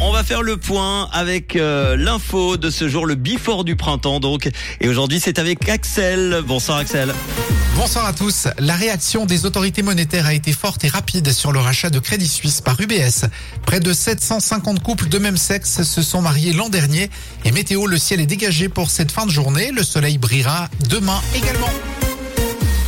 on va faire le point avec euh, l'info de ce jour, le before du printemps donc. Et aujourd'hui, c'est avec Axel. Bonsoir Axel. Bonsoir à tous. La réaction des autorités monétaires a été forte et rapide sur le rachat de Crédit Suisse par UBS. Près de 750 couples de même sexe se sont mariés l'an dernier et météo, le ciel est dégagé pour cette fin de journée. Le soleil brillera demain également.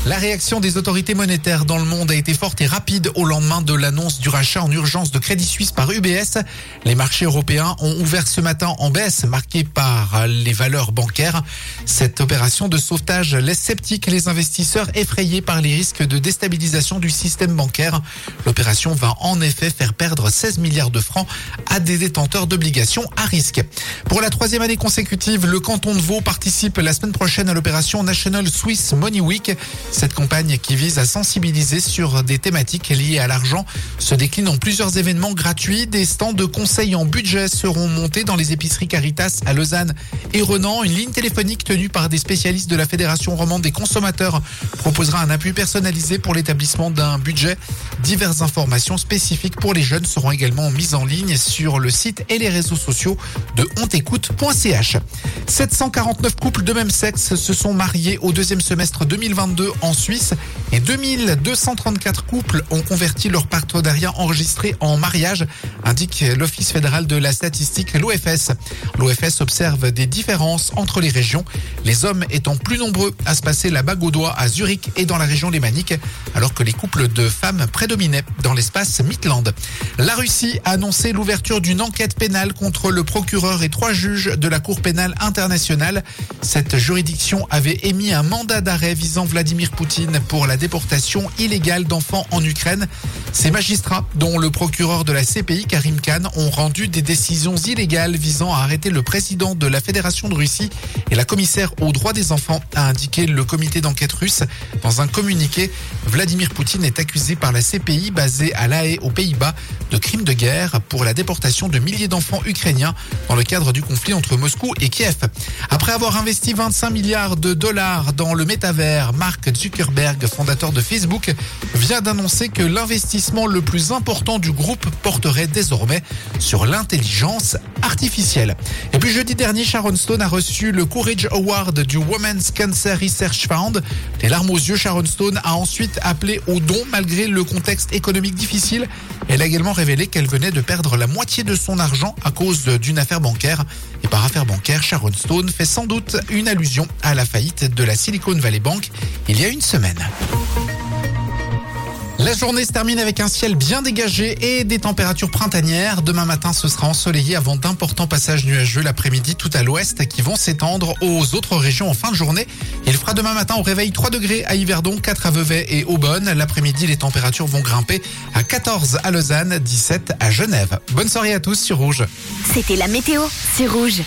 La réaction des autorités monétaires dans le monde a été forte et rapide au lendemain de l'annonce du rachat en urgence de Crédit Suisse par UBS. Les marchés européens ont ouvert ce matin en baisse, marquée par les valeurs bancaires. Cette opération de sauvetage laisse sceptiques les investisseurs effrayés par les risques de déstabilisation du système bancaire. L'opération va en effet faire perdre 16 milliards de francs à des détenteurs d'obligations à risque. Pour la troisième année consécutive, le canton de Vaud participe la semaine prochaine à l'opération National Swiss Money Week. Cette campagne qui vise à sensibiliser sur des thématiques liées à l'argent se décline en plusieurs événements gratuits. Des stands de conseils en budget seront montés dans les épiceries Caritas à Lausanne et Renan. Une ligne téléphonique tenue par des spécialistes de la Fédération romande des consommateurs proposera un appui personnalisé pour l'établissement d'un budget. Diverses informations spécifiques pour les jeunes seront également mises en ligne sur le site et les réseaux sociaux de hontécoute.ch. 749 couples de même sexe se sont mariés au deuxième semestre 2022 en Suisse et 2234 couples ont converti leur partenariat enregistré en mariage, indique l'Office fédéral de la statistique, l'OFS. L'OFS observe des différences entre les régions, les hommes étant plus nombreux à se passer la bague au doigt à Zurich et dans la région lémanique, alors que les couples de femmes prédominaient dans l'espace Midland. La Russie a annoncé l'ouverture d'une enquête pénale contre le procureur et trois juges de la Cour pénale internationale. Cette juridiction avait émis un mandat d'arrêt visant Vladimir Poutine pour la déportation illégale d'enfants en Ukraine. Ces magistrats, dont le procureur de la CPI Karim Khan, ont rendu des décisions illégales visant à arrêter le président de la Fédération de Russie et la commissaire aux droits des enfants, a indiqué le comité d'enquête russe. Dans un communiqué, Vladimir Poutine est accusé par la CPI basée à La Haye aux Pays-Bas de crimes de guerre pour la déportation de milliers d'enfants ukrainiens dans le cadre du conflit entre Moscou et Kiev. Après avoir investi 25 milliards de dollars dans le métavers, Mark Zuckerberg, fondateur de Facebook, vient d'annoncer que l'investissement le plus important du groupe porterait désormais sur l'intelligence artificielle. Et puis jeudi dernier, Sharon Stone a reçu le Courage Award du Women's Cancer Research Fund. Les larmes aux yeux, Sharon Stone a ensuite appelé au don malgré le contexte économique difficile. Elle a également révélé qu'elle venait de perdre la moitié de son argent à cause d'une affaire bancaire. Et par affaire bancaire, Sharon Stone fait sans doute une allusion à la faillite de la Silicon Valley Bank il y a une semaine. La journée se termine avec un ciel bien dégagé et des températures printanières. Demain matin, ce sera ensoleillé avant d'importants passages nuageux l'après-midi tout à l'ouest qui vont s'étendre aux autres régions en fin de journée. Il fera demain matin au réveil 3 degrés à Yverdon, 4 à Vevey et Aubonne. L'après-midi, les températures vont grimper à 14 à Lausanne, 17 à Genève. Bonne soirée à tous sur Rouge. C'était la météo, c'est Rouge.